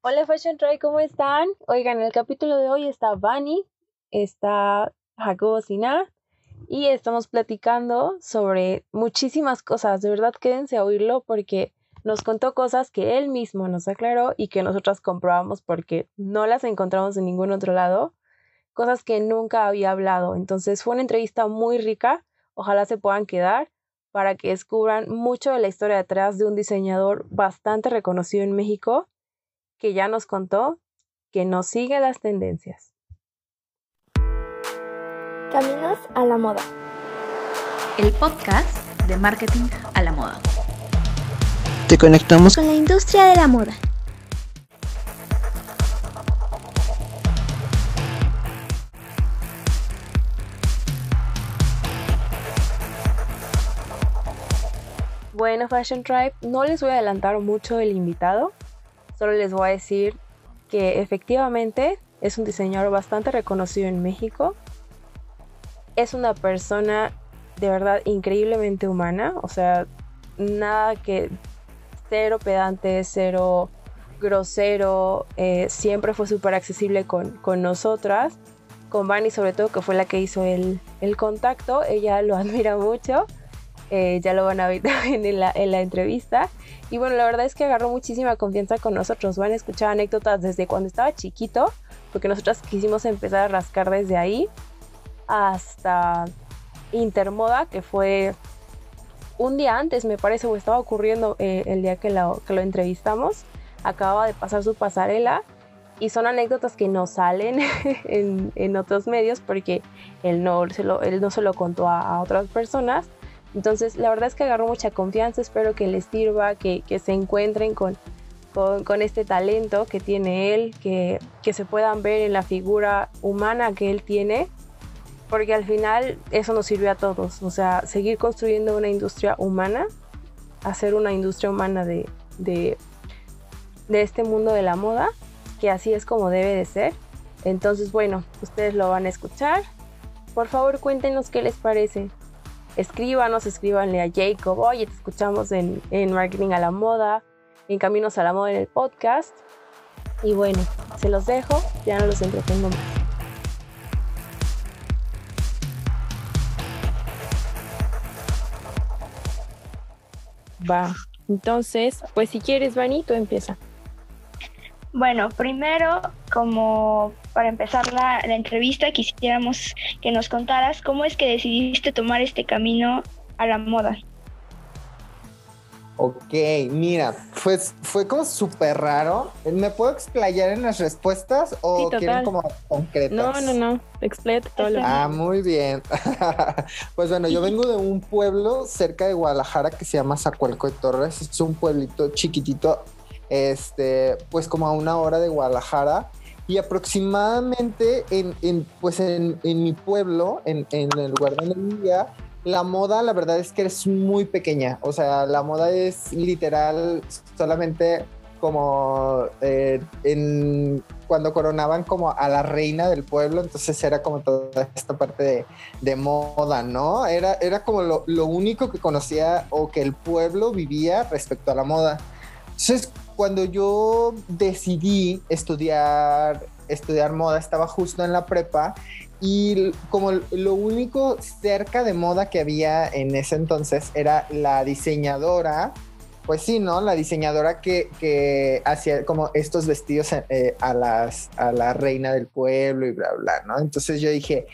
Hola Fashion Try, ¿cómo están? Oigan, en el capítulo de hoy está Vani, está Jacobo Sina y estamos platicando sobre muchísimas cosas. De verdad, quédense a oírlo porque nos contó cosas que él mismo nos aclaró y que nosotras comprobamos porque no las encontramos en ningún otro lado, cosas que nunca había hablado. Entonces fue una entrevista muy rica, ojalá se puedan quedar para que descubran mucho de la historia detrás de un diseñador bastante reconocido en México que ya nos contó que no sigue las tendencias. Caminos a la moda. El podcast de marketing a la moda. Te conectamos con la industria de la moda. Bueno, Fashion Tribe, no les voy a adelantar mucho el invitado, Solo les voy a decir que efectivamente es un diseñador bastante reconocido en México. Es una persona de verdad increíblemente humana, o sea, nada que cero pedante, cero grosero, eh, siempre fue súper accesible con, nosotras, con Vani sobre todo, que fue la que hizo el, contacto, ella lo admira mucho, eh, ya lo van a ver también en la, en la entrevista. Y bueno, la verdad es que agarró muchísima confianza con nosotros. Van a escuchar anécdotas desde cuando estaba chiquito, porque nosotros quisimos empezar a rascar desde ahí hasta Intermoda, que fue un día antes, me parece, o estaba ocurriendo eh, el día que lo, que lo entrevistamos. Acababa de pasar su pasarela y son anécdotas que no salen en, otros medios porque él no se lo, él no se lo contó a otras personas entonces, la verdad es que agarró mucha confianza, espero que les sirva, que, se encuentren con, con, este talento que tiene él, que, que se puedan ver en la figura humana que él tiene, porque al final eso nos sirve a todos, o sea, seguir construyendo una industria humana, hacer una industria humana de, de, de este mundo de la moda, que así es como debe de ser. Entonces, bueno, ustedes lo van a escuchar. Por favor, cuéntenos qué les parece escríbanos, escríbanle a Jacob, oye, te escuchamos en, Marketing a la Moda, en Caminos a la Moda en el podcast. Y bueno, se los dejo, ya no los entretengo más. Va, entonces, pues si quieres, Vani, tú empieza. Bueno, primero, como para empezar la, entrevista, quisiéramos que nos contaras cómo es que decidiste tomar este camino a la moda. Ok, mira, pues fue como súper raro. ¿Me puedo explayar en las respuestas o quieren como concretas? No, no, no, explayate todo lo Ah, muy bien. pues bueno, yo vengo de un pueblo cerca de Guadalajara que se llama Zacualco de Torres. Es un pueblito chiquitito este, pues como a una hora de Guadalajara. Y aproximadamente en, pues en, mi pueblo, en, el lugar donde vivía, la moda, la verdad es que es muy pequeña. O sea, la moda es literal solamente como eh, en, cuando coronaban como a la reina del pueblo, entonces era como toda esta parte de, moda, ¿no? Era, era como lo, lo, único que conocía o que el pueblo vivía respecto a la moda. Entonces, cuando yo decidí estudiar, estudiar moda, estaba justo en la prepa y como lo único cerca de moda que había en ese entonces era la diseñadora, pues sí, ¿no? La diseñadora que, hacía como estos vestidos eh, a, las, a la reina del pueblo y bla, bla, ¿no? Entonces yo dije,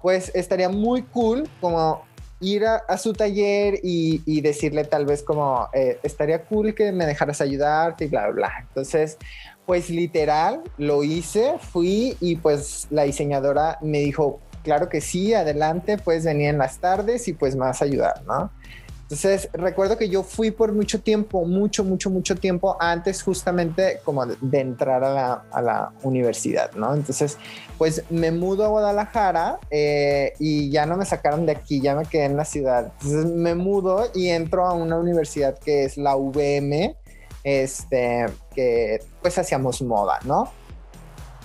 pues estaría muy cool como ir a, su taller y, decirle tal vez como, eh, estaría cool que me dejaras ayudarte y bla, bla, bla. Entonces, pues literal, lo hice, fui y pues la diseñadora me dijo, claro que sí, adelante, pues venir en las tardes y pues me vas a ayudar, ¿no? Entonces, recuerdo que yo fui por mucho tiempo, mucho, mucho, mucho tiempo antes justamente como de, entrar a la, a la, universidad, ¿no? Entonces, pues me mudo a Guadalajara eh, y ya no me sacaron de aquí, ya me quedé en la ciudad. Entonces, me mudo y entro a una universidad que es la UVM, este, que pues hacíamos moda, ¿no?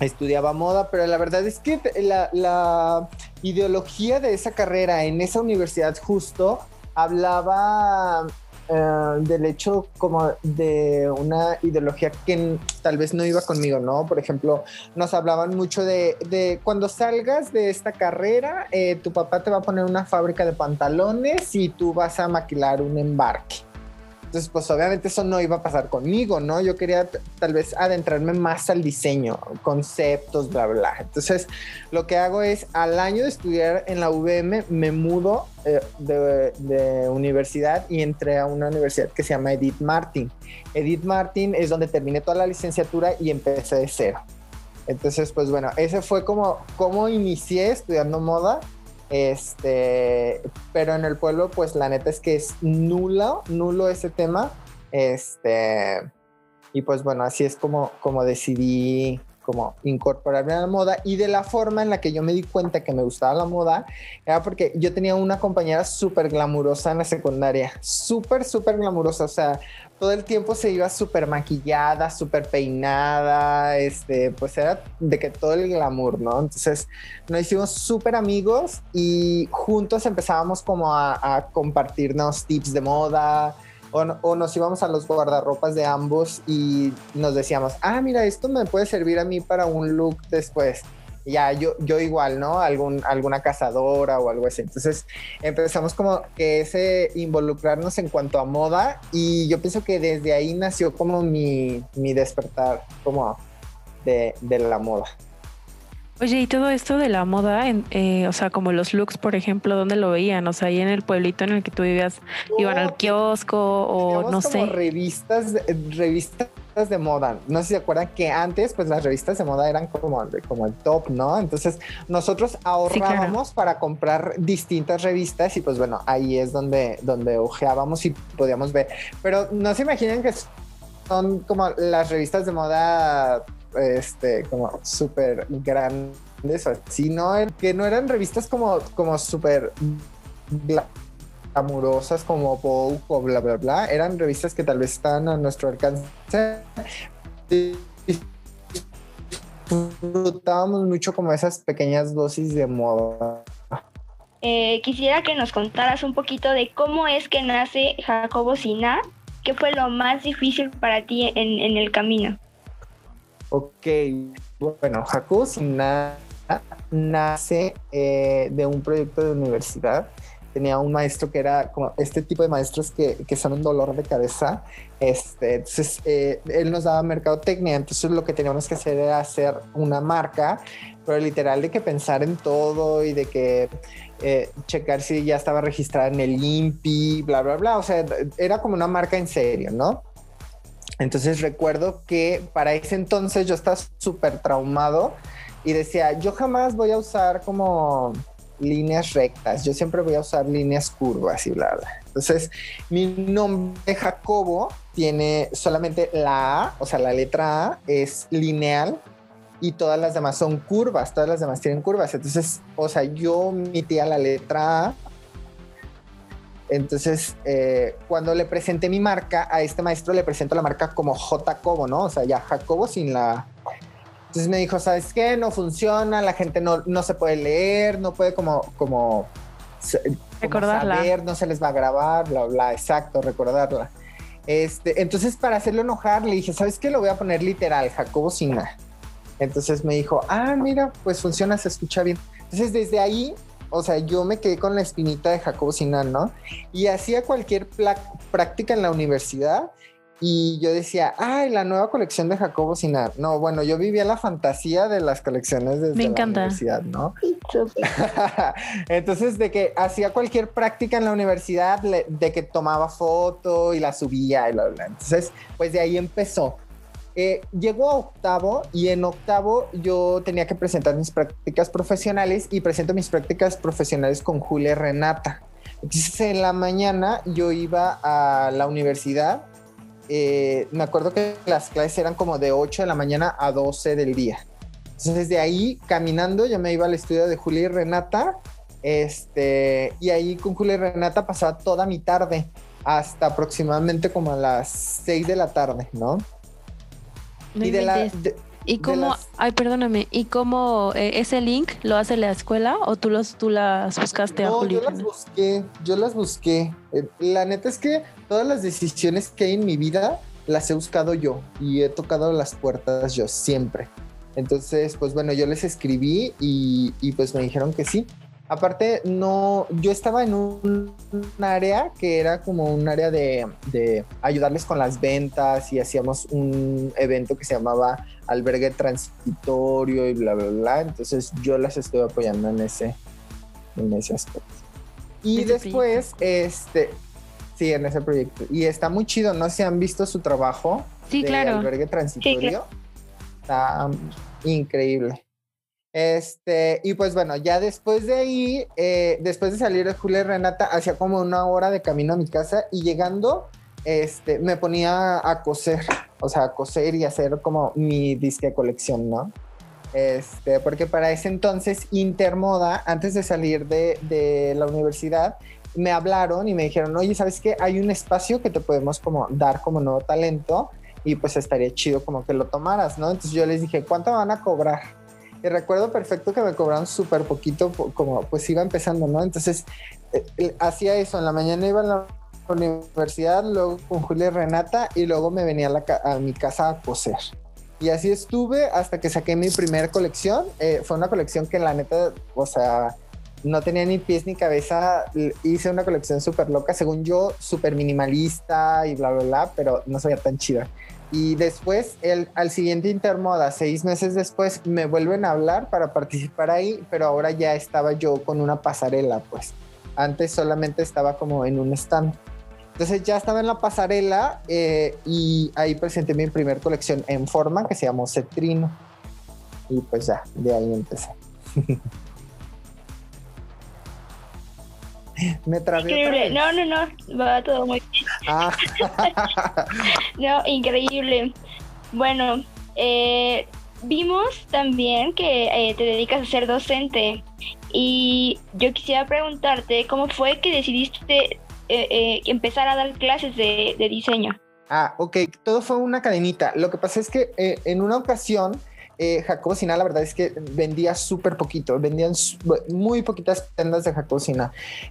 estudiaba moda, pero la verdad es que la, la, ideología de esa carrera en esa universidad justo hablaba eh, del hecho como de una ideología que tal vez no iba conmigo, ¿no? Por ejemplo, nos hablaban mucho de, de cuando salgas de esta carrera, eh, tu papá te va a poner una fábrica de pantalones y tú vas a maquilar un embarque. Entonces, pues obviamente eso no iba a pasar conmigo, ¿no? Yo quería tal vez adentrarme más al diseño, conceptos, bla, bla. Entonces, lo que hago es, al año de estudiar en la UVM, me mudo eh, de, de, universidad y entré a una universidad que se llama Edith Martin. Edith Martin es donde terminé toda la licenciatura y empecé de cero. Entonces, pues bueno, ese fue como, como inicié estudiando moda este, pero en el pueblo, pues la neta es que es nulo, nulo ese tema. Este, y pues bueno, así es como, como decidí como incorporarme a la moda y de la forma en la que yo me di cuenta que me gustaba la moda era porque yo tenía una compañera súper glamurosa en la secundaria, súper, súper glamurosa, o sea, todo el tiempo se iba súper maquillada, súper peinada, este, pues era de que todo el glamour, ¿no? Entonces nos hicimos súper amigos y juntos empezábamos como a, a compartirnos tips de moda, o, nos íbamos a los guardarropas de ambos y nos decíamos, ah, mira, esto me puede servir a mí para un look después ya yo, yo igual, ¿no? Algún, alguna cazadora o algo así. Entonces empezamos como que ese involucrarnos en cuanto a moda y yo pienso que desde ahí nació como mi, mi despertar como de, de la moda. Oye, y todo esto de la moda, eh, o sea, como los looks, por ejemplo, ¿dónde lo veían? O sea, ahí en el pueblito en el que tú vivías, iban al kiosco o no como sé. revistas, revistas de moda. No sé si se acuerdan que antes, pues las revistas de moda eran como, como el top, ¿no? Entonces nosotros ahorrábamos sí, claro. para comprar distintas revistas y pues bueno, ahí es donde, donde ojeábamos y podíamos ver. Pero no se imaginen que son como las revistas de moda este, como súper grandes o así, ¿no? Que no eran revistas como, como súper amorosas como Vogue o bla, bla, bla. Eran revistas que tal vez estaban a nuestro alcance. Disfrutábamos mucho como esas pequeñas dosis de moda. Eh, quisiera que nos contaras un poquito de cómo es que nace Jacobo Sina. ¿Qué fue lo más difícil para ti en el camino? Ok, bueno, Sina nace eh, de un proyecto de universidad. Tenía un maestro que era como este tipo de maestros que, que son un dolor de cabeza. Este, entonces, eh, él nos daba mercadotecnia. Entonces, lo que teníamos que hacer era hacer una marca, pero literal de que pensar en todo y de que eh, checar si ya estaba registrada en el INPI, bla, bla, bla. O sea, era como una marca en serio, ¿no? Entonces recuerdo que para ese entonces yo estaba súper traumado y decía, yo jamás voy a usar como líneas rectas, yo siempre voy a usar líneas curvas y bla, bla. Entonces mi nombre Jacobo tiene solamente la A, o sea, la letra A es lineal y todas las demás son curvas, todas las demás tienen curvas. Entonces, o sea, yo metía la letra A entonces, eh, cuando le presenté mi marca a este maestro, le presento la marca como J. Cobo, ¿no? O sea, ya Jacobo sin la... Entonces me dijo, ¿sabes qué? No funciona, la gente no, no se puede leer, no puede como, como, recordarla. Como saber, no se les va a grabar, bla, bla, exacto, recordarla. Este, entonces, para hacerlo enojar, le dije, ¿sabes qué? Lo voy a poner literal, Jacobo Sina. Entonces me dijo, ah, mira, pues funciona, se escucha bien. Entonces, desde ahí o sea, yo me quedé con la espinita de Jacobo Sinan, ¿no? Y hacía cualquier práctica en la universidad y yo decía, ay, la nueva colección de Jacobo Sinan. No, bueno, yo vivía la fantasía de las colecciones desde me encanta. la universidad, ¿no? Entonces, de que hacía cualquier práctica en la universidad, de que tomaba foto y la subía y bla, bla. Entonces, pues de ahí empezó. Eh, llegó a octavo y en octavo yo tenía que presentar mis prácticas profesionales y presento mis prácticas profesionales con Julia Renata. Entonces en la mañana yo iba a la universidad. Eh, me acuerdo que las clases eran como de 8 de la mañana a 12 del día. Entonces de ahí caminando yo me iba al estudio de Julia y Renata. Este, y ahí con Julia y Renata pasaba toda mi tarde hasta aproximadamente como a las 6 de la tarde, ¿no? No y, de la, de, ¿Y cómo, las- ay, perdóname, ¿y cómo eh, ese link lo hace la escuela o tú los tú las buscaste a No, Julio? yo las busqué, yo las busqué. Eh, La neta es que todas las decisiones que hay en mi vida las he buscado yo y he tocado las puertas yo siempre. Entonces, pues bueno, yo les escribí y, y, pues me dijeron que sí. Aparte, no, yo estaba en un, un área que era como un área de, de ayudarles con las ventas y hacíamos un evento que se llamaba albergue transitorio y bla, bla, bla. Entonces yo las estoy apoyando en ese, en ese aspecto. Y Ese después, este, sí, en ese proyecto. Y está muy chido, no si han visto su trabajo Sí, de claro. albergue transitorio. Está increíble. Este, y pues bueno, ya después de ahí, eh, después de salir de Julia y Renata, hacía como una hora de camino a mi casa y llegando, este, me ponía a coser, o sea, a coser y hacer como mi disque colección, ¿no? Este, porque para ese entonces, Intermoda, antes de salir de, de la universidad, me hablaron y me dijeron, oye, ¿sabes qué? Hay un espacio que te podemos como dar como nuevo talento y pues estaría chido como que lo tomaras, ¿no? Entonces yo les dije, ¿cuánto van a cobrar? Y recuerdo perfecto que me cobraron súper poquito, po- como pues iba empezando, ¿no? Entonces eh, hacía eso, en la mañana iba a la universidad, luego con Julia y Renata y luego me venía a, la mi casa a coser. Y así estuve hasta que saqué mi primera colección. Eh, fue una colección que la neta, o sea, no tenía ni pies ni cabeza. Hice una colección súper loca, según yo, súper minimalista y bla, bla, bla, pero no sabía tan chida. Y después, el, al siguiente Intermoda, seis meses después, me vuelven a hablar para participar ahí, pero ahora ya estaba yo con una pasarela, pues. Antes solamente estaba como en un stand. Entonces ya estaba en la pasarela eh, y ahí presenté mi primer colección en forma que se llamó Cetrino. Y pues ya, de ahí empecé. Me trabé Increíble. No, no, no. Va todo muy bien. Ah. No, increíble. Bueno, eh, vimos también que eh, te dedicas a ser docente. Y yo quisiera preguntarte cómo fue que decidiste eh, eh, empezar a dar clases de, de diseño. Ah, ok, todo fue una cadenita. Lo que pasa es que eh, en una ocasión, eh, Jacobo la verdad es que vendía súper poquito, vendían muy poquitas tiendas de Jacobo.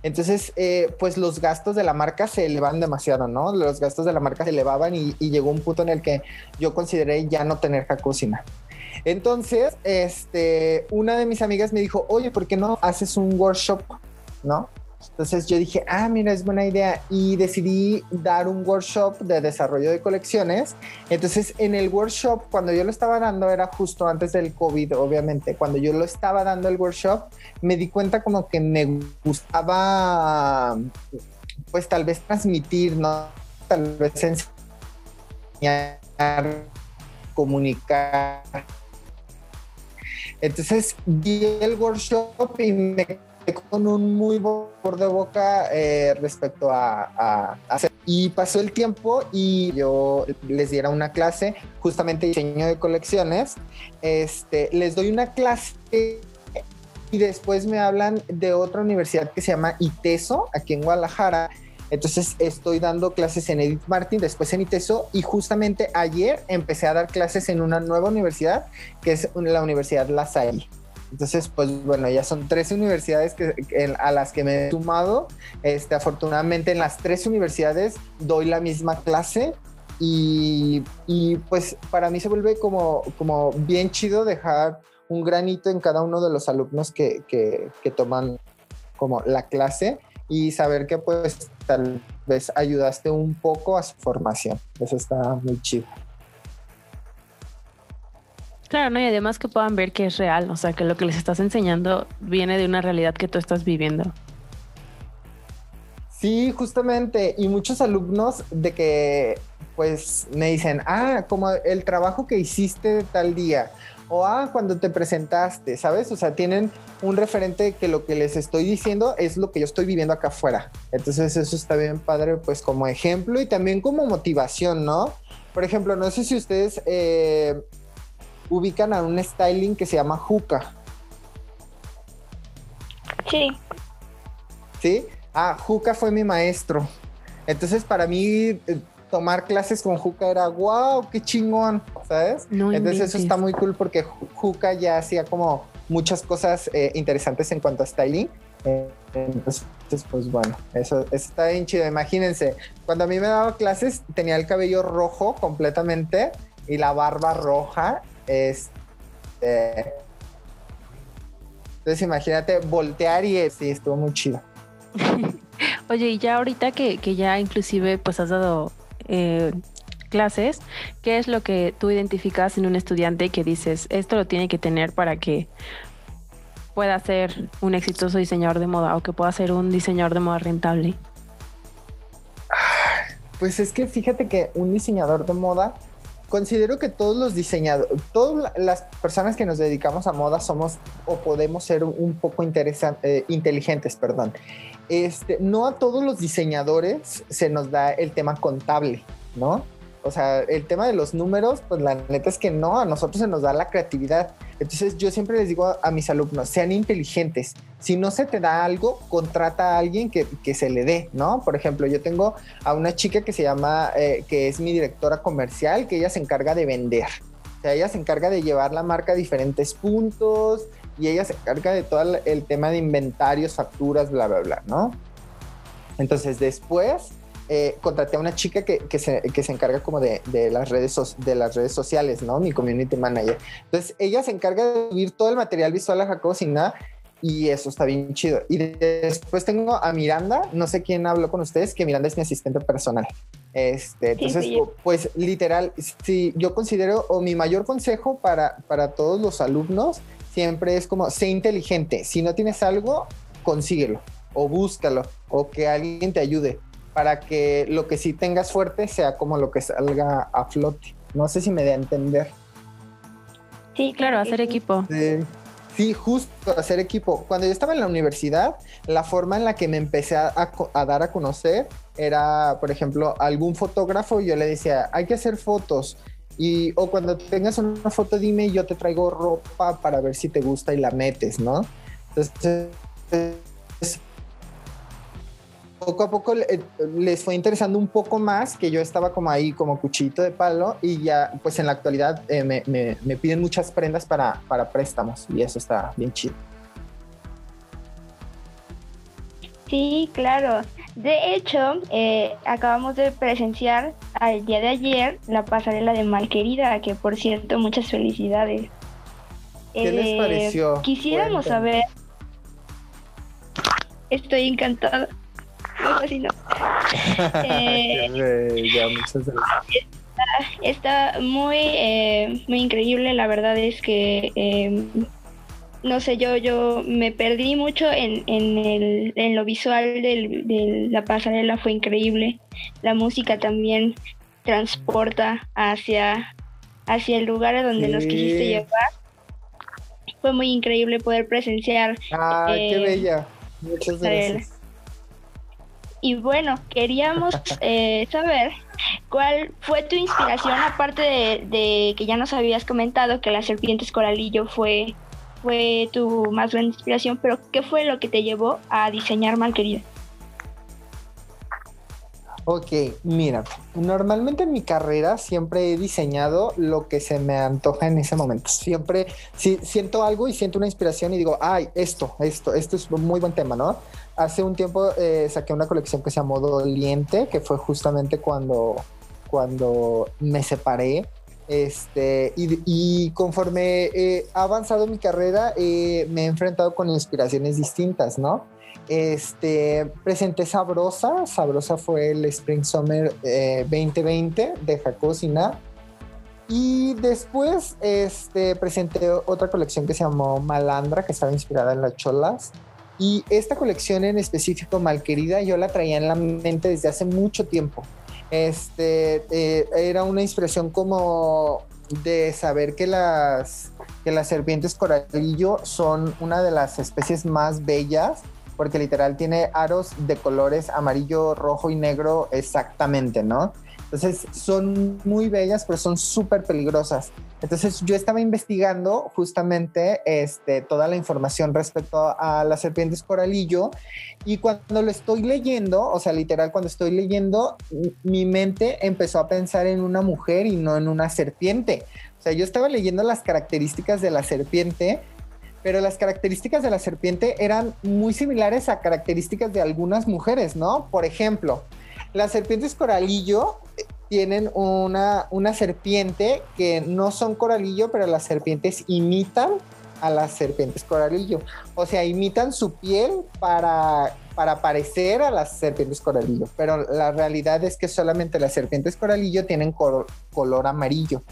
Entonces, eh, pues los gastos de la marca se elevan demasiado, ¿no? Los gastos de la marca se elevaban y, y llegó un punto en el que yo consideré ya no tener Jacobo Sina. Entonces, este, una de mis amigas me dijo, oye, ¿por qué no haces un workshop? ¿No? Entonces yo dije, ah, mira, es buena idea. Y decidí dar un workshop de desarrollo de colecciones. Entonces en el workshop, cuando yo lo estaba dando, era justo antes del COVID, obviamente. Cuando yo lo estaba dando el workshop, me di cuenta como que me gustaba, pues tal vez transmitir, ¿no? Tal vez enseñar, comunicar. Entonces di el workshop y me con un muy buen sabor de boca eh, respecto a, hacer. Y pasó el tiempo y yo les diera una clase justamente diseño de colecciones. Este, les doy una clase y después me hablan de otra universidad que se llama ITESO, aquí en Guadalajara. Entonces estoy dando clases en Edith Martin, después en ITESO y justamente ayer empecé a dar clases en una nueva universidad que es la Universidad La Salle. Entonces, pues bueno, ya son tres universidades que, a las que me he sumado. Este, afortunadamente en las tres universidades doy la misma clase y, y, pues para mí se vuelve como, como bien chido dejar un granito en cada uno de los alumnos que, que, que toman como la clase y saber que pues tal vez ayudaste un poco a su formación. Eso está muy chido. Claro, ¿no? Y además que puedan ver que es real, o sea, que lo que les estás enseñando viene de una realidad que tú estás viviendo. Sí, justamente. Y muchos alumnos de que pues me dicen, ah, como el trabajo que hiciste tal día. O ah, cuando te presentaste, ¿sabes? O sea, tienen un referente que lo que les estoy diciendo es lo que yo estoy viviendo acá afuera. Entonces eso está bien padre, pues como ejemplo y también como motivación, ¿no? Por ejemplo, no sé si ustedes eh, ubican a un styling que se llama Juca. Sí, ¿sí? Ah, Juca fue mi maestro. Entonces, para mí, eh, tomar clases con Juca era wow, qué chingón, ¿sabes? Entonces eso está muy cool porque Juca ya hacía como muchas cosas eh, interesantes en cuanto a styling. entonces, pues bueno, eso, está bien chido. Imagínense, cuando a mí me daba clases tenía el cabello rojo completamente y la barba roja. Este, entonces imagínate voltear y sí, estuvo muy chido. Oye, y ya ahorita que, que ya inclusive pues has dado eh, clases, ¿qué es lo que tú identificas en un estudiante que dices, esto lo tiene que tener para que pueda ser un exitoso diseñador de moda o que pueda ser un diseñador de moda rentable? Pues es que fíjate que un diseñador de moda, considero que todos los diseñadores, todas las personas que nos dedicamos a moda somos o podemos ser un poco eh, inteligentes, perdón. Este, no a todos los diseñadores se nos da el tema contable, ¿no? O sea, el tema de los números, pues la neta es que no, a nosotros se nos da la creatividad. Entonces yo siempre les digo a, mis alumnos, sean inteligentes. Si no se te da algo, contrata a alguien que, se le dé, ¿no? Por ejemplo, yo tengo a una chica que se llama, eh, que es mi directora comercial, que ella se encarga de vender. O sea, ella se encarga de llevar la marca a diferentes puntos, y ella se encarga de todo el tema de inventarios, facturas, bla, bla, bla, ¿no? Entonces después eh, contraté a una chica que, que, se, que se, encarga como de, de, las redes de las redes sociales, ¿no? Mi community manager. Entonces ella se encarga de subir todo el material visual a Jacobo sin nada y eso está bien chido. Y después tengo a Miranda, no sé quién habló con ustedes, que Miranda es mi asistente personal. Este, entonces, pues literal, si yo considero, o mi mayor consejo para, para todos los alumnos siempre es como, sé inteligente. Si no tienes algo, consíguelo o búscalo o que alguien te ayude para que lo que sí tengas fuerte sea como lo que salga a flote. No sé si me da a entender. Sí, claro, hacer equipo. Sí, justo hacer equipo. Cuando yo estaba en la universidad, la forma en la que me empecé a, a, dar a conocer era, por ejemplo, algún fotógrafo, yo le decía, hay que hacer fotos. Y, o cuando tengas una foto, dime, yo te traigo ropa para ver si te gusta y la metes, ¿no? Entonces, poco a poco eh, les fue interesando un poco más que yo estaba como ahí como cuchillito de palo y ya pues en la actualidad eh, me, me, piden muchas prendas para, para préstamos y eso está bien chido. Sí, claro. De hecho, eh, acabamos de presenciar al día de ayer la pasarela de Malquerida, que por cierto, muchas felicidades. ¿Qué les eh, pareció? Quisiéramos saber. Estoy encantada. Eh, ya, muchas gracias. Está, muy, eh, muy increíble. La verdad es que no sé, yo, yo me perdí mucho en, en, el, en lo visual de la pasarela, fue increíble. La música también transporta hacia, hacia el lugar a donde nos quisiste llevar. Fue muy increíble poder presenciar. Ah, qué eh, bella. Muchas gracias. Y bueno, queríamos eh, saber cuál fue tu inspiración, aparte de, de, que ya nos habías comentado que las serpientes coralillo fue fue tu más gran inspiración, pero ¿qué fue lo que te llevó a diseñar Malquerida? Ok, mira, normalmente en mi carrera siempre he diseñado lo que se me antoja en ese momento. Siempre si, siento algo y siento una inspiración y digo, ay, esto, esto, esto es un muy buen tema, ¿no? Hace un tiempo eh, saqué una colección que se llamó Doliente, que fue justamente cuando, cuando me separé este, y, conforme he avanzado mi carrera, eh, me he enfrentado con inspiraciones distintas, ¿no? Este, presenté Sabrosa, Sabrosa fue el Spring Summer 2020 eh, de Jacosina. Y después este, presenté otra colección que se llamó Malandra, que estaba inspirada en las cholas. Y esta colección en específico, Malquerida, yo la traía en la mente desde hace mucho tiempo este, eh, era una inspiración como de saber que las, que las serpientes coralillo son una de las especies más bellas, porque literal tiene aros de colores amarillo, rojo y negro exactamente, ¿no? Entonces son muy bellas, pero son súper peligrosas. Entonces yo estaba investigando justamente este, toda la información respecto a las serpientes coralillo y cuando lo estoy leyendo, o sea, literal cuando estoy leyendo, mi mente empezó a pensar en una mujer y no en una serpiente. O sea, yo estaba leyendo las características de la serpiente, pero las características de la serpiente eran muy similares a características de algunas mujeres, ¿no? Por ejemplo, las serpientes coralillo tienen una, una serpiente que no son coralillo, pero las serpientes imitan a las serpientes coralillo. O sea, imitan su piel para, para parecer a las serpientes coralillo. Pero la realidad es que solamente las serpientes coralillo tienen color amarillo.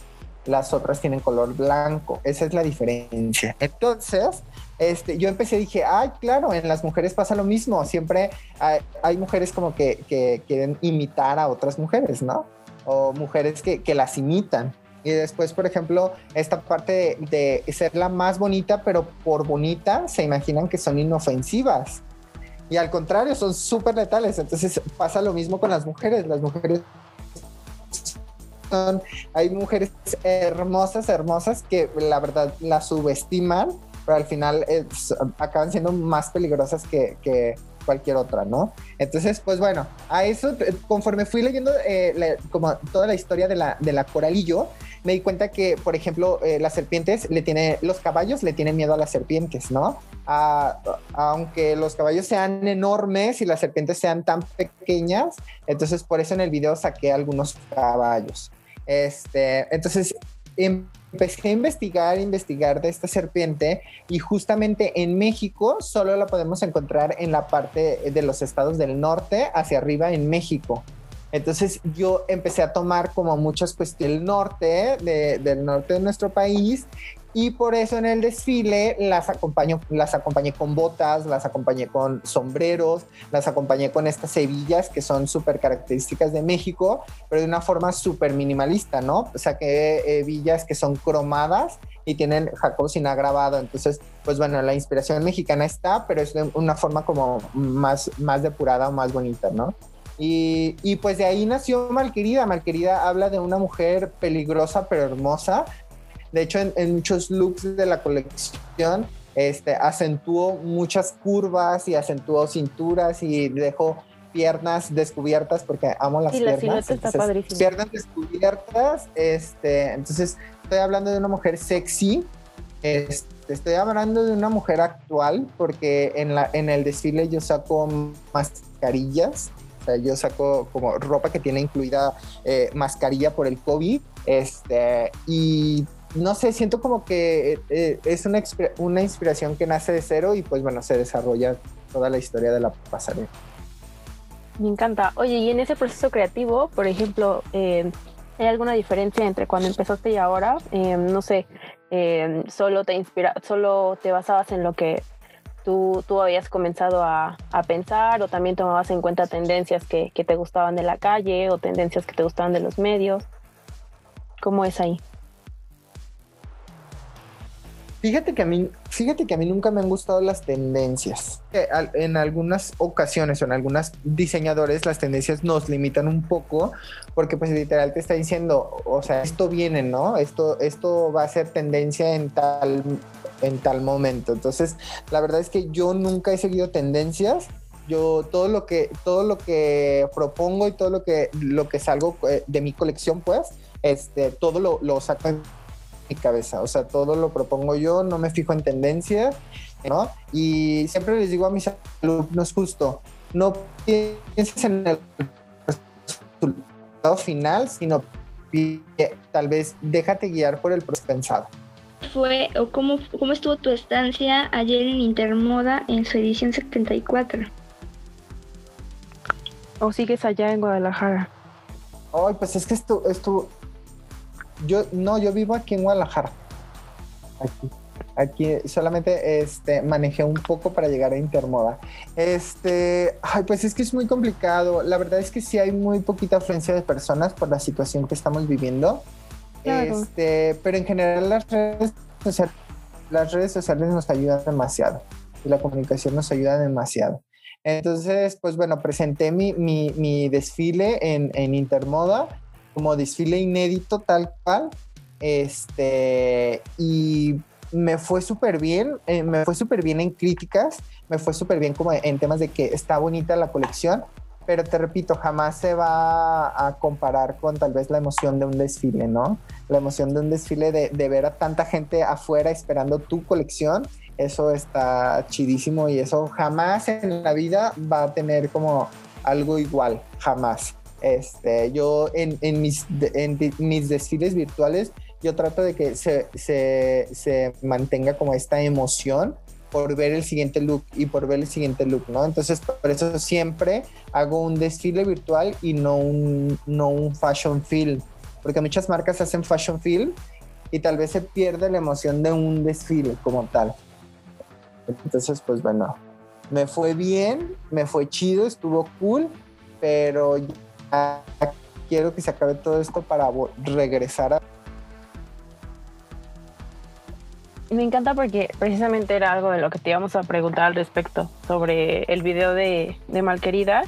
Las otras tienen color blanco. Esa es la diferencia. Entonces, este, yo empecé, dije, ay, claro, en las mujeres pasa lo mismo. Siempre hay, mujeres como que, que quieren imitar a otras mujeres, ¿no? O mujeres que, que las imitan. Y después, por ejemplo, esta parte de, ser la más bonita, pero por bonita se imaginan que son inofensivas. Y al contrario, son súper letales. Entonces pasa lo mismo con las mujeres. Las mujeres son, hay mujeres hermosas, hermosas que la verdad las subestiman, pero al final acaban siendo más peligrosas que, que cualquier otra, ¿no? Entonces, pues bueno, a eso, conforme fui leyendo eh, como toda la historia de la, de la coralillo, me di cuenta que, por ejemplo, eh, las serpientes le tiene, los caballos le tienen miedo a las serpientes, ¿no? aunque los caballos sean enormes y las serpientes sean tan pequeñas, entonces por eso en el video saqué algunos caballos. Este, entonces, empecé a investigar, investigar de esta serpiente y justamente en México solo la podemos encontrar en la parte de los estados del norte hacia arriba en México. Entonces yo empecé a tomar como muchas cuestiones del norte, del norte de nuestro país y por eso en el desfile las acompaño, las acompañé con botas, las acompañé con sombreros, las acompañé con estas hebillas que son súper características de México, pero de una forma súper minimalista, ¿no? O sea, que hebillas que son cromadas y tienen sin grabado. Entonces, pues bueno, la inspiración mexicana está, pero es de una forma como más, más depurada o más bonita, ¿no? Y, y, pues de ahí nació Malquerida. Malquerida habla de una mujer peligrosa pero hermosa, de hecho, en, muchos looks de la colección, este, acentuó muchas curvas y acentuó cinturas y dejó piernas descubiertas porque amo las piernas. La está padrísima. Piernas descubiertas, este, entonces estoy hablando de una mujer sexy, este, estoy hablando de una mujer actual porque en, la, en el desfile yo saco mascarillas, o sea, yo saco como ropa que tiene incluida eh, mascarilla por el COVID, este, y no sé, siento como que eh, es una, una inspiración que nace de cero y pues bueno, se desarrolla toda la historia de la pasarela. Me encanta. Oye, y en ese proceso creativo, por ejemplo, eh, ¿hay alguna diferencia entre cuando empezaste y ahora? Eh, no sé, solo te inspira, solo te basabas en lo que tú, tú habías comenzado a, a, pensar o también tomabas en cuenta tendencias que, que te gustaban de la calle o tendencias que te gustaban de los medios. ¿Cómo es ahí? Fíjate que a mí, fíjate que a mí nunca me han gustado las tendencias. En algunas ocasiones o en algunos diseñadores las tendencias nos limitan un poco porque pues literal te está diciendo, o sea, esto viene, ¿no? Esto, esto va a ser tendencia en tal, en tal momento. Entonces, la verdad es que yo nunca he seguido tendencias. Yo todo lo que, todo lo que propongo y todo lo que, lo que salgo eh, de mi colección, pues, este, todo lo, lo saco mi cabeza, o sea, todo lo propongo yo, no me fijo en tendencias, ¿no? Y siempre les digo a mis alumnos justo, no pienses en el resultado final, sino tal vez déjate guiar por el proceso pensado. Fue o cómo, cómo estuvo tu estancia ayer en Intermoda en su edición 74? ¿O sigues allá en Guadalajara? Ay, pues es que esto, esto, yo no, yo vivo aquí en Guadalajara. Aquí. Aquí solamente este, manejé un poco para llegar a Intermoda. Este, ay, pues es que es muy complicado. La verdad es que sí hay muy poquita afluencia de personas por la situación que estamos viviendo. Este, pero en general las redes, sociales, las redes sociales nos ayudan demasiado y la comunicación nos ayuda demasiado. Entonces, pues bueno, presenté mi, mi, mi desfile en, en Intermoda como desfile inédito tal cual. Este, y me fue súper bien, eh, me fue súper bien en críticas, me fue súper bien como en temas de que está bonita la colección, pero te repito, jamás se va a comparar con tal vez la emoción de un desfile, ¿no? La emoción de un desfile de, de ver a tanta gente afuera esperando tu colección, eso está chidísimo y eso jamás en la vida va a tener como algo igual, jamás. Este, yo en, en, mis, en mis desfiles virtuales, yo trato de que se, se, se mantenga como esta emoción por ver el siguiente look y por ver el siguiente look, ¿no? Entonces, por eso siempre hago un desfile virtual y no un, no un fashion film, porque muchas marcas hacen fashion film y tal vez se pierde la emoción de un desfile como tal. Entonces, pues bueno, me fue bien, me fue chido, estuvo cool, pero ya quiero que se acabe todo esto para regresar a... Me encanta porque precisamente era algo de lo que te íbamos a preguntar al respecto sobre el video de, de Malquerida,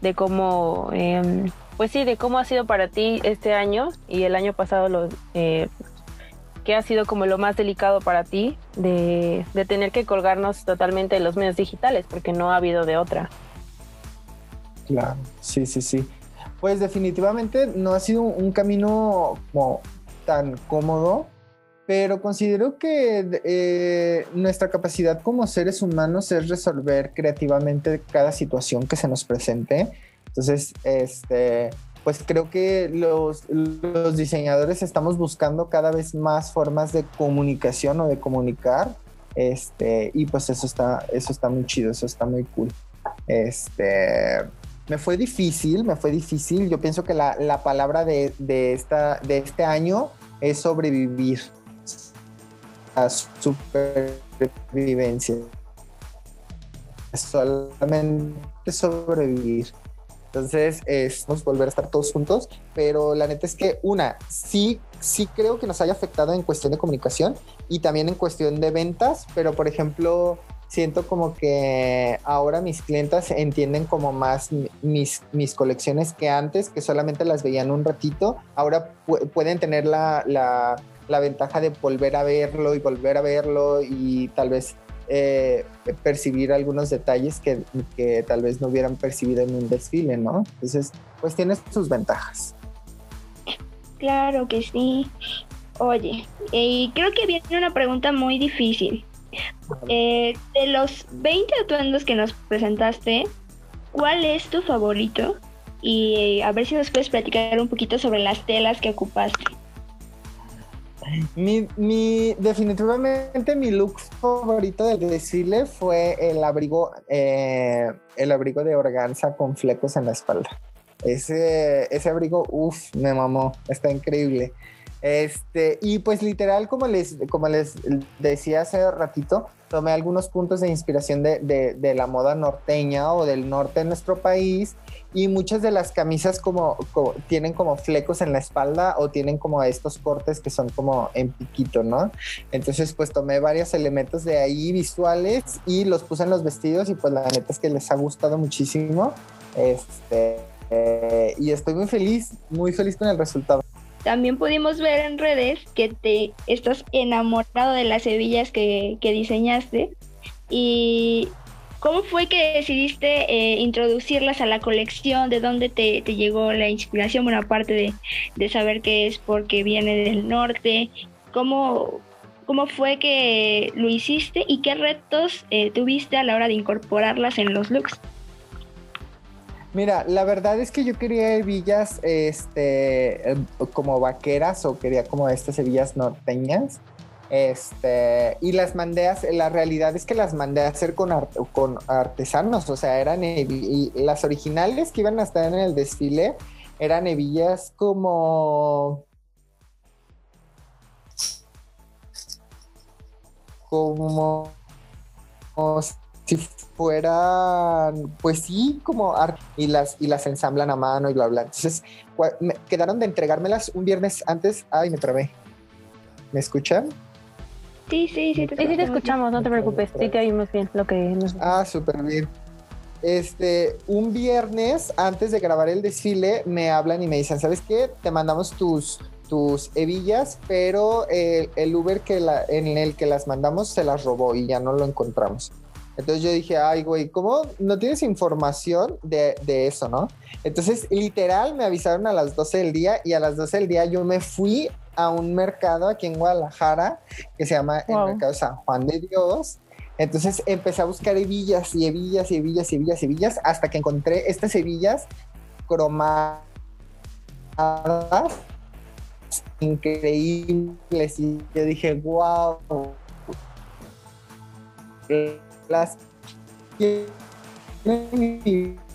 de cómo, em, pues sí, de cómo ha sido para ti este año y el año pasado lo, eh, ¿Qué ha sido como lo más delicado para ti de, tener que colgarnos totalmente en los medios digitales? Porque no ha habido de otra. Claro, sí, sí, sí. Pues definitivamente no ha sido un camino como tan cómodo, pero considero que eh, nuestra capacidad como seres humanos es resolver creativamente cada situación que se nos presente. Entonces, este, pues creo que los, los, diseñadores estamos buscando cada vez más formas de comunicación o de comunicar. Este, y pues eso está, eso está muy chido, eso está muy cool. Este, me fue difícil, me fue difícil. Yo pienso que la, la palabra de, de, esta, de este año es sobrevivir. A supervivencia. Solamente sobrevivir. Entonces, es volver a estar todos juntos, pero la neta es que una, sí, sí creo que nos haya afectado en cuestión de comunicación y también en cuestión de ventas, pero por ejemplo, siento como que ahora mis clientas entienden como más mis, mis colecciones que antes, que solamente las veían un ratito, ahora pueden tener la, la, la ventaja de volver a verlo y volver a verlo y tal vez eh, percibir algunos detalles que, que, tal vez no hubieran percibido en un desfile, ¿no? Entonces, pues tiene sus ventajas. Claro que sí. Oye, y creo que viene una pregunta muy difícil. Eh, de los 20 atuendos que nos presentaste, ¿cuál es tu favorito? Y a ver si nos puedes platicar un poquito sobre las telas que ocupaste. Mi, mi, definitivamente mi look favorito del desfile fue el abrigo, eh, el abrigo de organza con flecos en la espalda. Ese, ese abrigo, uff, me mamó, está increíble. Este, y pues literal, como les, como les decía hace ratito, tomé algunos puntos de inspiración de, de, la moda norteña o del norte de nuestro país y muchas de las camisas como, tienen como flecos en la espalda o tienen como estos cortes que son como en piquito, ¿no? Entonces pues tomé varios elementos de ahí visuales y los puse en los vestidos y pues la neta es que les ha gustado muchísimo. Este, eh, y estoy muy feliz, muy feliz con el resultado. También pudimos ver en redes que te estás enamorado de las hebillas que, diseñaste. ¿Y cómo fue que decidiste eh, introducirlas a la colección? ¿De dónde te, llegó la inspiración? Bueno, aparte de, saber que es porque viene del norte. ¿Cómo, cómo fue que lo hiciste y qué retos eh, tuviste a la hora de incorporarlas en los looks? Mira, la verdad es que yo quería hebillas este, em, como vaqueras o quería como estas hebillas norteñas. Este, y las mandé a la realidad es que las mandé a hacer con, artesanos, o sea, eran y las originales que iban a estar en el desfile eran hebillas como como si fueran, pues sí, como y las, y las ensamblan a mano y bla, bla. Entonces, me quedaron de entregármelas un viernes antes. Ay, me trabé. ¿Me escuchan? Sí, sí, sí. Te sí, sí te escuchamos, no te preocupes. Sí te oímos bien lo que nos... Ah, súper bien. este, un viernes antes de grabar el desfile me hablan y me dicen, ¿sabes qué? Te mandamos tus, tus hebillas, pero el, Uber que la, en el que las mandamos se las robó y ya no lo encontramos. Entonces yo dije, ay, güey, ¿cómo no tienes información de, de, eso, no? Entonces, literal, me avisaron a las 12 del día y a las 12 del día yo me fui a un mercado aquí en Guadalajara que se llama el Mercado San Juan de Dios. Entonces empecé a buscar hebillas y hebillas y hebillas y hebillas y hebillas hasta que encontré estas hebillas cromadas increíbles y yo dije, wow, las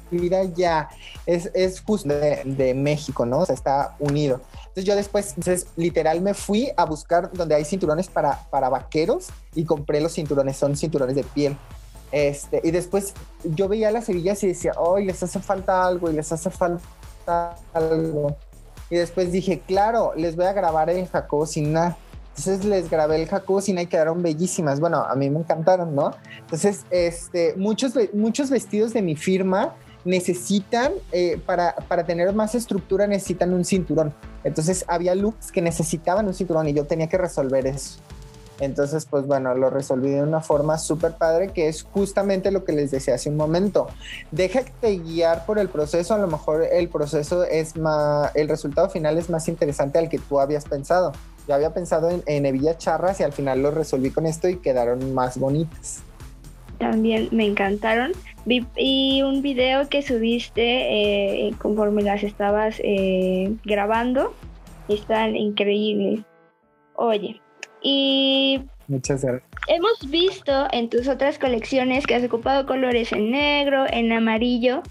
mira ya, es, es justo de, de, México, ¿no? O sea, está unido. Entonces yo después, entonces, literal me fui a buscar donde hay cinturones para, para vaqueros y compré los cinturones, son cinturones de piel. Este, y después yo veía las hebillas y decía, oh, les hace falta algo y les hace falta algo. Y después dije, claro, les voy a grabar el Jacobo sin nada. Entonces les grabé el sin y quedaron bellísimas. Bueno, a mí me encantaron, ¿no? Entonces, este, muchos, muchos vestidos de mi firma necesitan, eh, para, para tener más estructura, necesitan un cinturón. Entonces había looks que necesitaban un cinturón y yo tenía que resolver eso. Entonces, pues bueno, lo resolví de una forma súper padre, que es justamente lo que les decía hace un momento. Déjate guiar por el proceso, a lo mejor el proceso es más, el resultado final es más interesante al que tú habías pensado. Yo había pensado en, en charras y al final lo resolví con esto y quedaron más bonitas. También me encantaron. Vi un video que subiste eh, conforme las estabas eh, grabando. Están increíbles. Oye, y Muchas gracias. Hemos visto en tus otras colecciones que has ocupado colores en negro, en amarillo,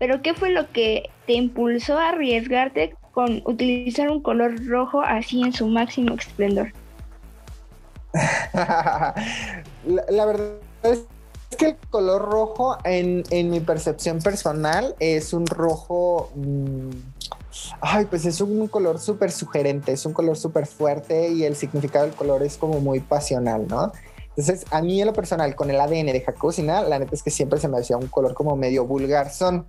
pero ¿qué fue lo que te impulsó a arriesgarte con utilizar un color rojo así en su máximo esplendor? la, verdad es que el color rojo en, mi percepción personal es un rojo... Mm, Ay, pues es un color súper sugerente, es un color súper fuerte y el significado del color es como muy pasional, ¿no? Entonces, a mí en lo personal, con el ADN de Jacocina, la neta es que siempre se me hacía un color como medio vulgar son.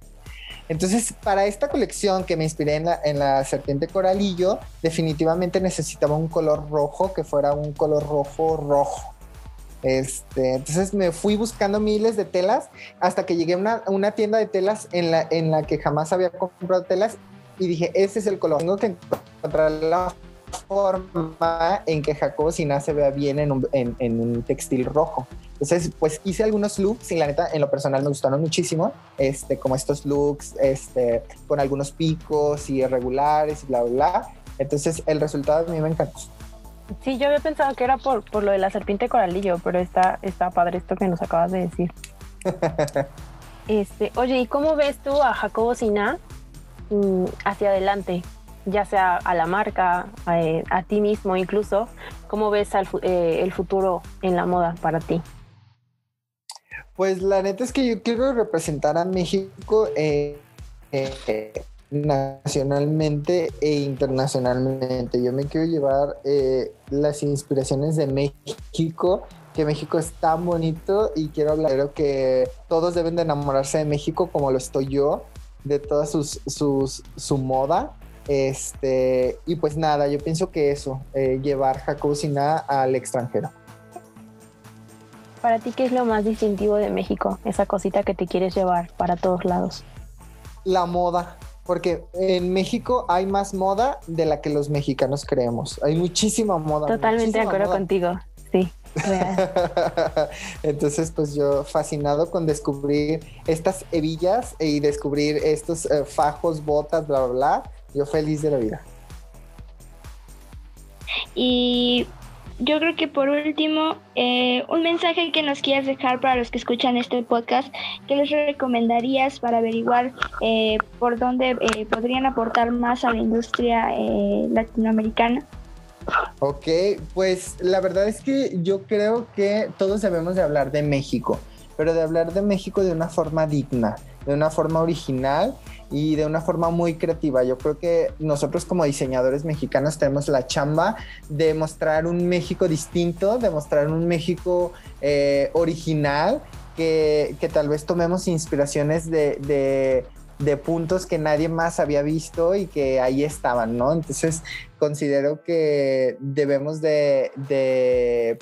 Entonces, para esta colección que me inspiré en la, en la, serpiente coralillo, definitivamente necesitaba un color rojo que fuera un color rojo rojo. Este, entonces me fui buscando miles de telas hasta que llegué a una, una tienda de telas en la, en la que jamás había comprado telas y dije, ese es el color. Tengo que encontrar la forma en que Jacobo Sina se vea bien en un, en, un, textil rojo. Entonces, pues hice algunos looks y la neta, en lo personal me gustaron muchísimo, este, como estos looks, este, con algunos picos y irregulares y bla, bla. Entonces, el resultado a mí me encantó. Sí, yo había pensado que era por, por lo de la serpiente coralillo, pero está, está padre esto que nos acabas de decir. este, oye, ¿y cómo ves tú a Jacobo Sina hacia adelante, ya sea a la marca, a, ti mismo incluso? ¿Cómo ves eh, el futuro en la moda para ti? Pues la neta es que yo quiero representar a México eh, eh, nacionalmente e internacionalmente. Yo me quiero llevar las inspiraciones de México, que México es tan bonito y quiero hablar que todos deben de enamorarse de México como lo estoy yo de toda sus, sus, su moda. Este, y pues nada, yo pienso que eso, eh, llevar Jacobina al extranjero. Para ti, ¿qué es lo más distintivo de México? Esa cosita que te quieres llevar para todos lados. La moda, porque en México hay más moda de la que los mexicanos creemos. Hay muchísima moda. Totalmente de acuerdo contigo, Entonces, pues yo fascinado con descubrir estas hebillas y descubrir estos eh, fajos, botas, bla, bla, bla. Yo feliz de la vida. Y yo creo que por último, eh, un mensaje que nos quieras dejar para los que escuchan este podcast, ¿qué les recomendarías para averiguar eh, por dónde podrían aportar más a la industria latinoamericana? Ok, pues la verdad es que yo creo que todos debemos de hablar de México, pero de hablar de México de una forma digna, de una forma original y de una forma muy creativa. Yo creo que nosotros como diseñadores mexicanos tenemos la chamba de mostrar un México distinto, de mostrar un México eh, original que, tal vez tomemos inspiraciones de, puntos que nadie más había visto y que ahí estaban, ¿no? Entonces considero que debemos de, de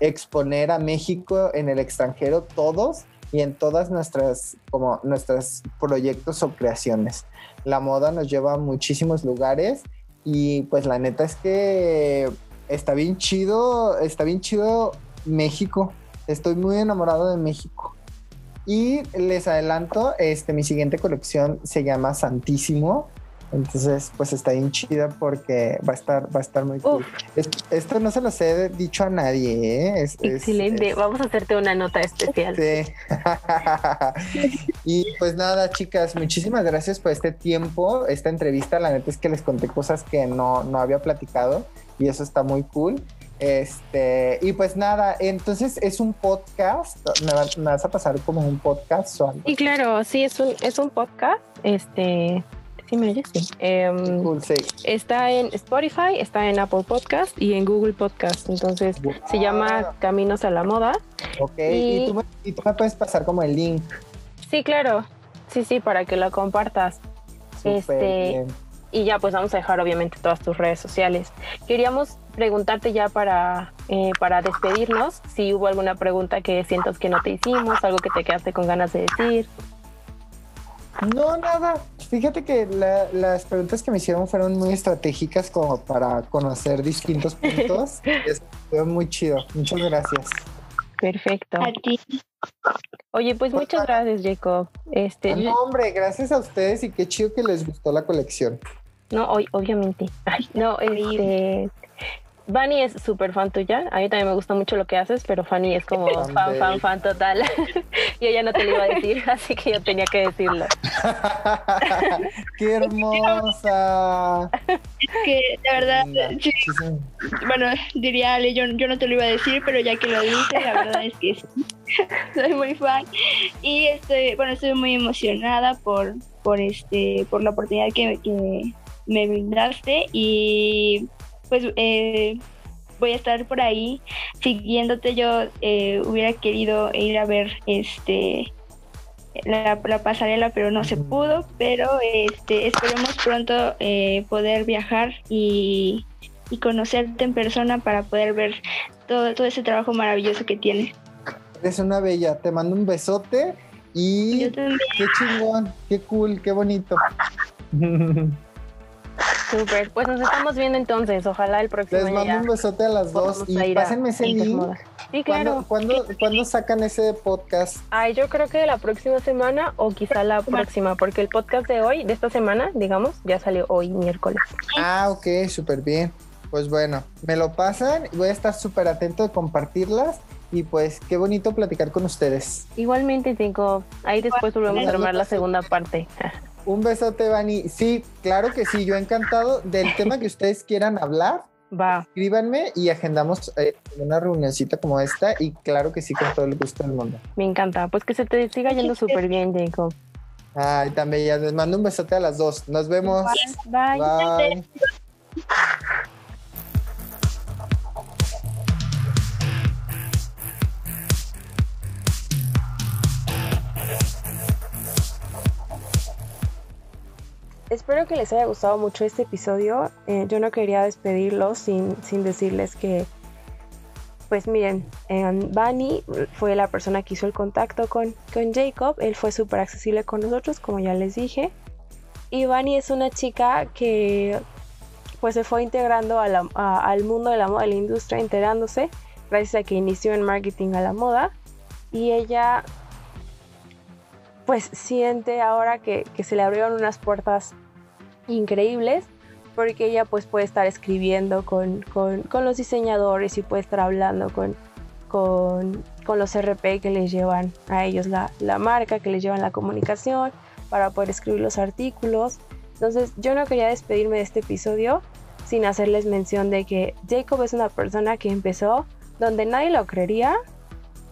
exponer a México en el extranjero todos y en todas nuestras como nuestros proyectos o creaciones. La moda nos lleva a muchísimos lugares y pues la neta es que está bien chido, está bien chido México. Estoy muy enamorado de México. Y les adelanto, este, mi siguiente colección se llama Santísimo. Entonces, pues está bien chida porque va a estar, va a estar muy cool. Esto, no se los he dicho a nadie, ¿eh? Excelente, vamos a hacerte una nota especial. Sí. y pues nada, chicas, muchísimas gracias por este tiempo, esta entrevista. La neta es que les conté cosas que no, no había platicado y eso está muy cool. Este, y pues nada, entonces es un podcast, me, vas a pasar como un podcast o algo. Y claro, sí, es un, es un podcast, este, sí me oyes, sí. Em, cool, sí. Está en Spotify, está en Apple Podcast y en Google Podcast, entonces se llama Caminos a la Moda. Ok, y, tú, me puedes pasar como el link. Sí, claro, sí, sí, para que lo compartas. este, y ya pues vamos a dejar obviamente todas tus redes sociales. Queríamos preguntarte ya para, eh, para despedirnos si hubo alguna pregunta que sientas que no te hicimos, algo que te quedaste con ganas de decir. No, nada. Fíjate que las preguntas que me hicieron fueron muy estratégicas como para conocer distintos puntos. Eso fue muy chido. Muchas gracias. Perfecto. Oye, pues muchas gracias, Jacob. Este, no, hombre, gracias a ustedes y qué chido que les gustó la colección. No, hoy, obviamente. no, este, Fanny es súper fan tuya. A mí también me gusta mucho lo que haces, pero Fanny es como fan, fan, fan total. y ella no te lo iba a decir, así que yo tenía que decirlo. ¡Qué hermosa! Es que, de verdad, bueno, diría Ale, yo, yo, no te lo iba a decir, pero ya que lo dices, la verdad es que soy muy fan. Y estoy, bueno, estoy muy emocionada por, por, este, por la oportunidad que, que me brindaste y pues eh, voy a estar por ahí siguiéndote. Yo eh, hubiera querido ir a ver este la, pasarela, pero no se pudo. Pero este esperemos pronto eh, poder viajar y, conocerte en persona para poder ver todo, todo ese trabajo maravilloso que tienes. Eres una bella, te mando un besote y qué chingón, qué cool, qué bonito. Súper, pues nos estamos viendo entonces. Ojalá el próximo Les mando un besote a las dos y pásenme ese link. Sí, claro. ¿Cuándo, ¿Cuándo, sacan ese podcast? Ay, yo creo que la próxima semana o quizá la próxima, porque el podcast de hoy, de esta semana, digamos, ya salió hoy miércoles. Ah, ok, súper bien. Pues bueno, me lo pasan y voy a estar súper atento de compartirlas. Y pues qué bonito platicar con ustedes. Igualmente, Cinco. Ahí después volvemos a armar la segunda parte. Un besote, Vani. Sí, claro que sí, yo encantado del tema que ustedes quieran hablar. Va. Escríbanme y agendamos eh, una reunioncita como esta y claro que sí, con todo el gusto del mundo. Me encanta, pues que se te siga yendo súper bien, Jacob. Ay, también ya les mando un besote a las dos. Nos vemos. Bye. Bye. Espero que les haya gustado mucho este episodio. Eh, yo no quería despedirlos sin, decirles que, pues miren, Bunny fue la persona que hizo el contacto con, con Jacob. Él fue súper accesible con nosotros, como ya les dije. Y Bunny es una chica que pues se fue integrando al mundo de la moda, de la industria, enterándose, gracias a que inició en marketing a la moda. Y ella pues siente ahora que, se le abrieron unas puertas increíbles porque ella pues puede estar escribiendo con, los diseñadores y puede estar hablando con, con, los RP que les llevan a ellos la, la, marca, que les llevan la comunicación para poder escribir los artículos. Entonces yo no quería despedirme de este episodio sin hacerles mención de que Jacob es una persona que empezó donde nadie lo creería,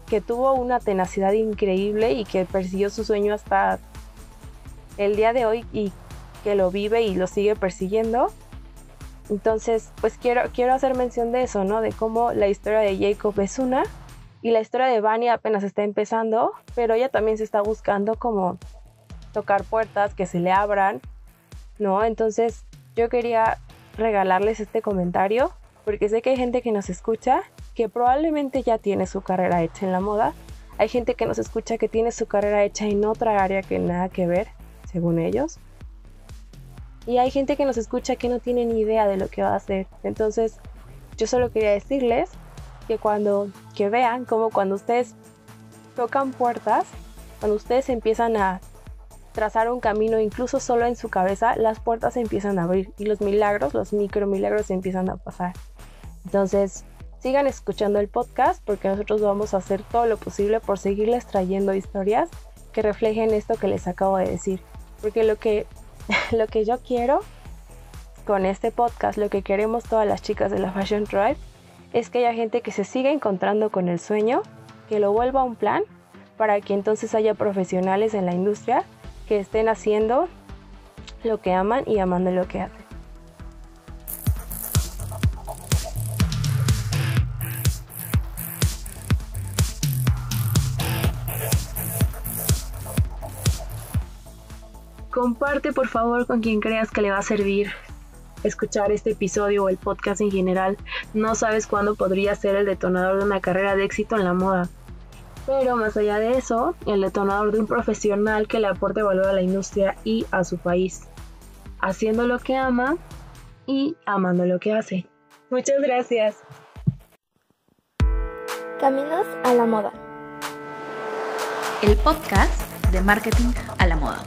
que tuvo una tenacidad increíble y que persiguió su sueño hasta el día de hoy y que lo vive y lo sigue persiguiendo. Entonces, pues quiero, quiero hacer mención de eso, ¿no? De cómo la historia de Jacob es una Y la historia de Vani apenas está empezando, pero ella también se está buscando como tocar puertas que se le abran, ¿no? Entonces yo quería regalarles este comentario porque sé que hay gente que nos escucha que probablemente ya tiene su carrera hecha en la moda. Hay gente que nos escucha que tiene su carrera hecha en otra área que nada que ver, según ellos. Y hay gente que nos escucha que no tiene ni idea de lo que va a hacer. Entonces, yo solo quería decirles que cuando que vean como cuando ustedes tocan puertas, cuando ustedes empiezan a trazar un camino incluso solo en su cabeza, las puertas se empiezan a abrir y los milagros, los micro milagros se empiezan a pasar. Entonces, sigan escuchando el podcast porque nosotros vamos a hacer todo lo posible por seguirles trayendo historias que reflejen esto que les acabo de decir. Porque lo que, lo que yo quiero con este podcast, lo que queremos todas las chicas de la Fashion Drive, es que haya gente que se siga encontrando con el sueño, que lo vuelva un plan, para que entonces haya profesionales en la industria que estén haciendo lo que aman y amando lo que hacen. Comparte por favor con quien creas que le va a servir escuchar este episodio o el podcast en general. No sabes cuándo podría ser el detonador de una carrera de éxito en la moda. Pero más allá de eso, el detonador de un profesional que le aporte valor a la industria y a su país. Haciendo lo que ama y amando lo que hace. Muchas gracias. Caminos a la moda. El podcast de marketing a la moda.